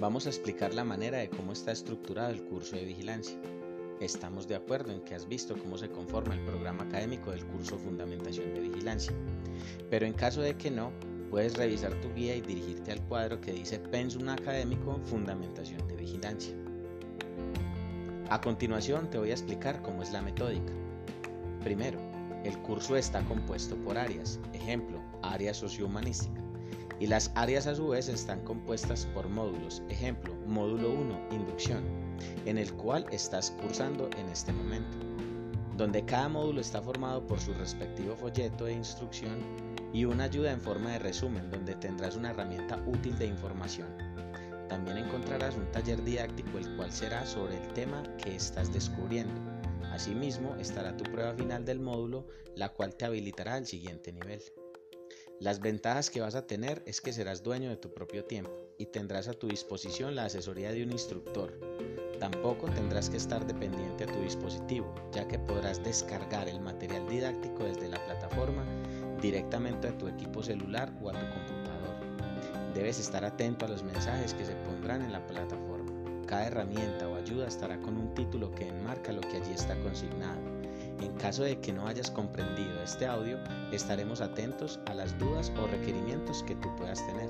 Vamos a explicar la manera de cómo está estructurado el curso de vigilancia. Estamos de acuerdo en que has visto cómo se conforma el programa académico del curso Fundamentación de Vigilancia. Pero en caso de que no, puedes revisar tu guía y dirigirte al cuadro que dice Pensum Académico Fundamentación de Vigilancia. A continuación te voy a explicar cómo es la metódica. Primero, el curso está compuesto por áreas, ejemplo, área sociohumanística, y las áreas a su vez están compuestas por módulos, ejemplo, módulo 1, inducción, en el cual estás cursando en este momento, donde cada módulo está formado por su respectivo folleto de instrucción y una ayuda en forma de resumen donde tendrás una herramienta útil de información. También encontrarás un taller didáctico el cual será sobre el tema que estás descubriendo. Asimismo estará tu prueba final del módulo, la cual te habilitará al siguiente nivel. Las ventajas que vas a tener es que serás dueño de tu propio tiempo y tendrás a tu disposición la asesoría de un instructor. Tampoco tendrás que estar dependiente a tu dispositivo, ya que podrás descargar el material didáctico desde la plataforma directamente a tu equipo celular o a tu computador. Debes estar atento a los mensajes que se pondrán en la plataforma. Cada herramienta o ayuda estará con un título que enmarca lo que allí está consignado en caso de que no hayas comprendido este audio, estaremos atentos a las dudas o requerimientos que tú puedas tener.